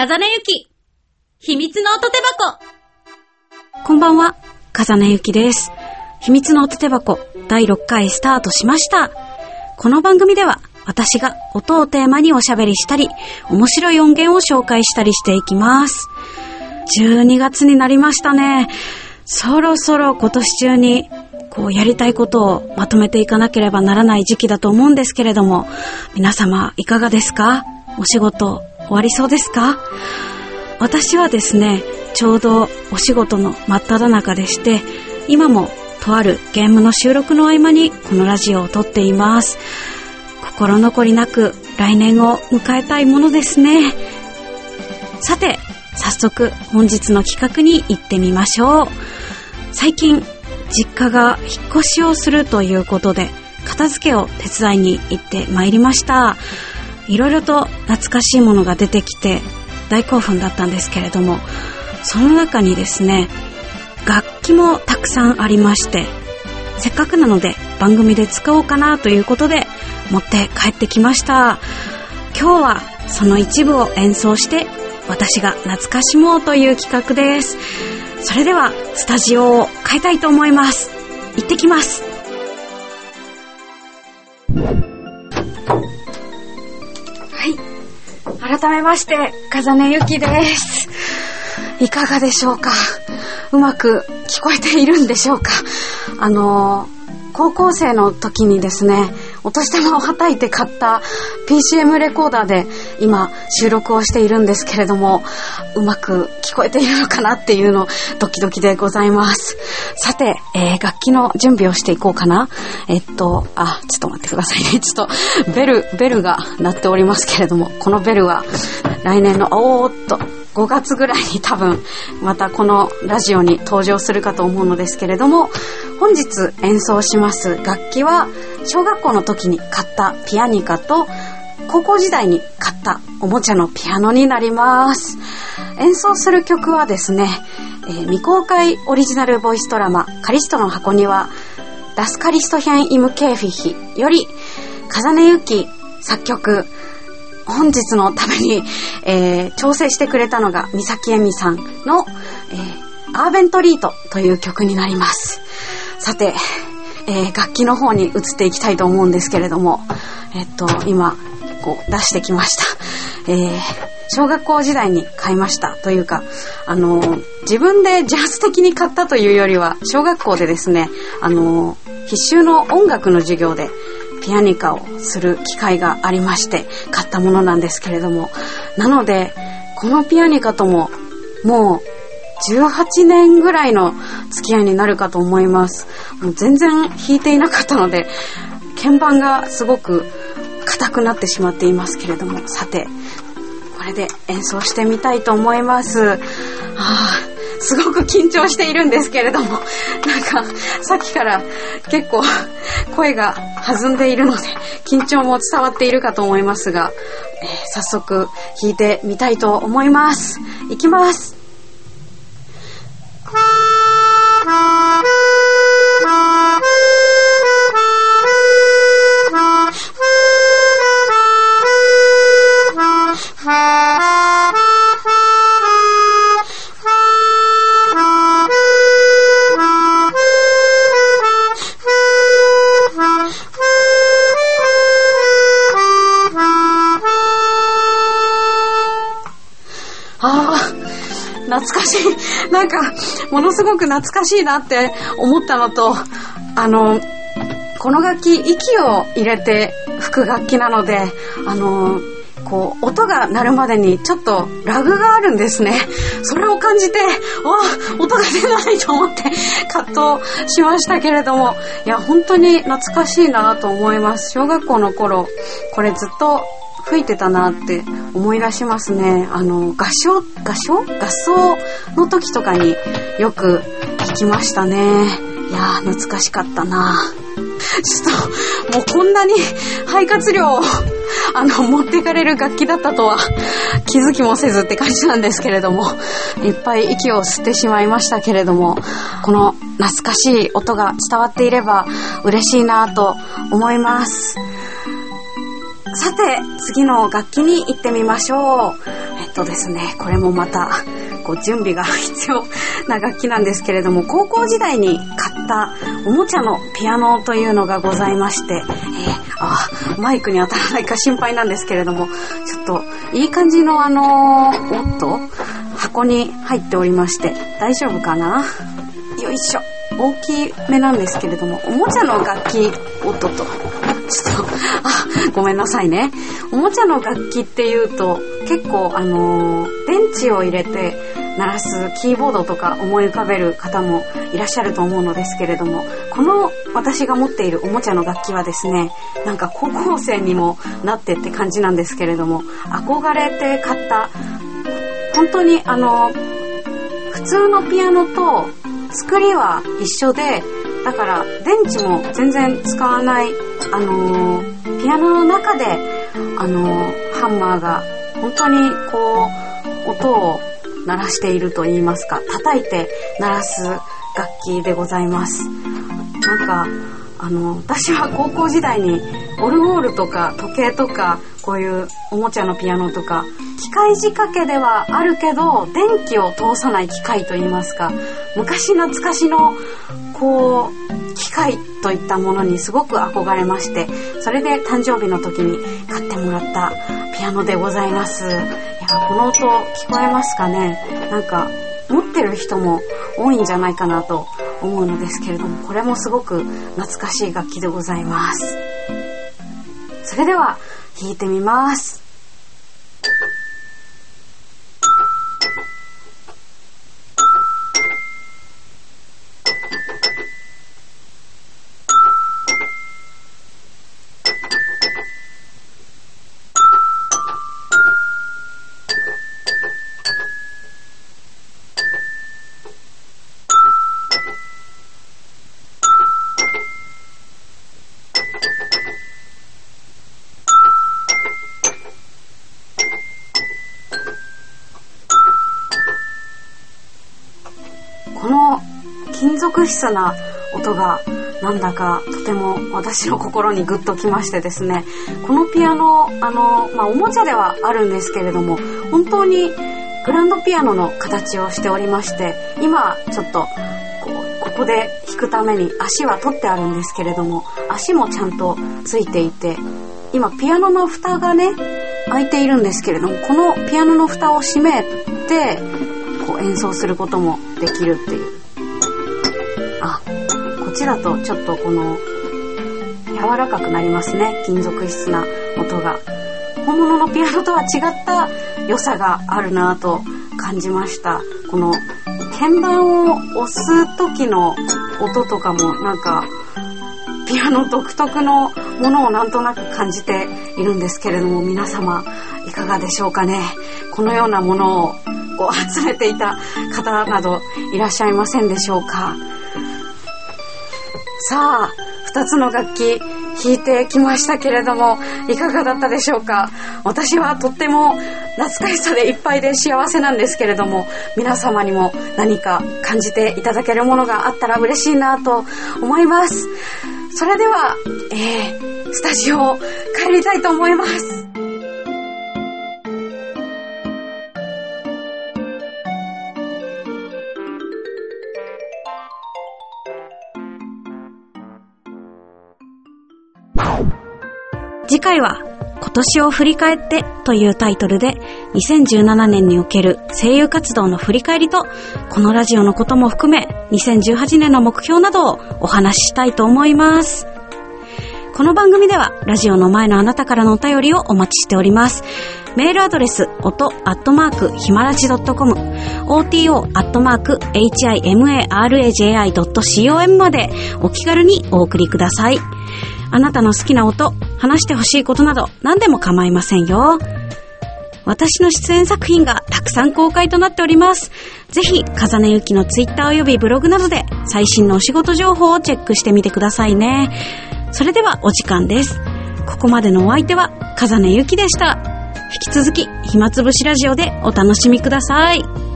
風根ゆき、秘密の音手箱。こんばんは、風根ゆきです。秘密の音手箱第6回スタートしました。この番組では私が音をテーマにおしゃべりしたり、面白い音源を紹介したりしていきます。12月になりましたね。そろそろ今年中にこうやりたいことをまとめていかなければならない時期だと思うんですけれども、皆様いかがですか？お仕事終わりそうですか？私はですね、ちょうどお仕事の真っ只中でして、今もとあるゲームの収録の合間にこのラジオを撮っています。心残りなく来年を迎えたいものですね。さて、早速本日の企画に行ってみましょう。最近、実家が引っ越しをするということで、片付けを手伝いに行ってまいりました。いろいろと懐かしいものが出てきて大興奮だったんですけれども、その中にですね、楽器もたくさんありまして、せっかくなので番組で使おうかなということで持って帰ってきました。今日はその一部を演奏して私が懐かしもうという企画です。それではスタジオを変えたいと思います。行ってきます。改めまして、風音ゆきです。いかがでしょうか？うまく聞こえているんでしょうか？あの高校生の時にですね、お年玉をはたいて買った PCM レコーダーで今収録をしているんですけれども、うまく聞こえているのかなっていうのドキドキでございます。さて、えー楽器の準備をしていこうかな。えっと、あ、ちょっと待ってくださいね。ちょっと、ベル、ベルが鳴っておりますけれども、このベルは来年の、おーっと、5月ぐらいに多分またこのラジオに登場するかと思うのですけれども本日演奏します楽器は小学校の時に買ったピアニカと高校時代に買ったおもちゃのピアノになります演奏する曲はですね、えー未公開オリジナルボイスドラマ「カリストの箱庭ダスカリスト編イムケーフィヒ」より風根ゆき作曲本日のために、えー調整してくれたのが三崎恵美さんの、えーアーベントリートという曲になります。さて、えー楽器の方に移っていきたいと思うんですけれども、えっと、今、こう出してきました。えー小学校時代に買いましたというか、あのー自分で自発的に買ったというよりは、小学校でですね、あのー必修の音楽の授業で、ピアニカをする機会がありまして買ったものなんですけれどもなのでこのピアニカとももう18年ぐらいの付き合いになるかと思いますもう全然弾いていなかったので鍵盤がすごく硬くなってしまっていますけれどもさてこれで演奏してみたいと思います。はあ、すごく緊張しているんですけれども、なんかさっきから結構声が弾んでいるので、緊張も伝わっているかと思いますが、えー早速弾いてみたいと思います。いきます。懐かしい。なんか、ものすごく懐かしいなって思ったのと、あの、この楽器、息を入れて吹く楽器なので、あの、こう、音が鳴るまでにちょっとラグがあるんですね。それを感じて、ああ、音が出ないと思って葛藤しましたけれども、いや、本当に懐かしいなと思います。小学校の頃、これずっと吹いてたなって思い出しますね。あの、合唱、合唱？合奏？の時とかによく弾きましたね。いやー、懐かしかったなちょっと、もうこんなに肺活量を、あの、持ってかれる楽器だったとは気づきもせずって感じなんですけれども、いっぱい息を吸ってしまいましたけれども、この懐かしい音が伝わっていれば嬉しいなと思います。さて、次の楽器に行ってみましょう。えっとですね、これもまた、こう、準備が必要な楽器なんですけれども、高校時代に買ったおもちゃのピアノというのがございまして、えー、あ、マイクに当たらないか心配なんですけれども、ちょっと、いい感じのあのー、おっと、箱に入っておりまして、大丈夫かな？よいしょ。大きめなんですけれども、おもちゃの楽器、おっとっと。ちょっと、あ、ごめんなさいね。おもちゃの楽器っていうと、結構あのー、電池を入れて鳴らすキーボードとか思い浮かべる方もいらっしゃると思うのですけれども、この私が持っているおもちゃの楽器はですね、なんか高校生にもなってって感じなんですけれども、憧れて買った、本当にあの、普通のピアノと作りは一緒で、だから電池も全然使わない、あの、ピアノの中で、あの、ハンマーが本当にこう、音を鳴らしていると言いますか、叩いて鳴らす楽器でございます。なんか、あの、私は高校時代にオルゴールとか時計とかこういうおもちゃのピアノとか機械仕掛けではあるけど電気を通さない機械といいますか昔懐かしのこう機械といったものにすごく憧れましてそれで誕生日の時に買ってもらったピアノでございます。いやこの音聞こえますかね？なんか持ってる人も多いんじゃないかなと思うのですけれどもこれもすごく懐かしい楽器でございます。それでは弾いてみます。金属質な音がなんだかとても私の心にグッときましてですねこのピアノあの、まあ、おもちゃではあるんですけれども本当にグランドピアノの形をしておりまして今ちょっとこうここで弾くために足は取ってあるんですけれども足もちゃんとついていて今ピアノの蓋がね開いているんですけれどもこのピアノの蓋を閉めてこう演奏することもできるっていう。ちだとちょっとこの柔らかくなりますね。金属質な音が。本物のピアノとは違った良さがあるなと感じました。この鍵盤を押す時の音とかもなんかピアノ独特のものをなんとなく感じているんですけれども皆様いかがでしょうかね。このようなものをこう集めていた方などいらっしゃいませんでしょうか。さあ、二つの楽器弾いてきましたけれども、いかがだったでしょうか？私はとっても懐かしさでいっぱいで幸せなんですけれども、皆様にも何か感じていただけるものがあったら嬉しいなと思います。それでは、えー、スタジオ帰りたいと思います。次回は今年を振り返ってというタイトルで2017年における声優活動の振り返りとこのラジオのことも含め2018年の目標などをお話ししたいと思います。この番組ではラジオの前のあなたからのお便りをお待ちしております。メールアドレス、音、アットマーク、ひまらじ .com、oto、アットマーク、himaraji.com までお気軽にお送りください。あなたの好きな音、話してほしいことなど何でも構いませんよ。私の出演作品がたくさん公開となっております。ぜひ、風根ゆきのツイッター及びブログなどで最新のお仕事情報をチェックしてみてくださいね。それではお時間です。ここまでのお相手は、風根ゆきでした。引き続き、暇つぶしラジオでお楽しみください。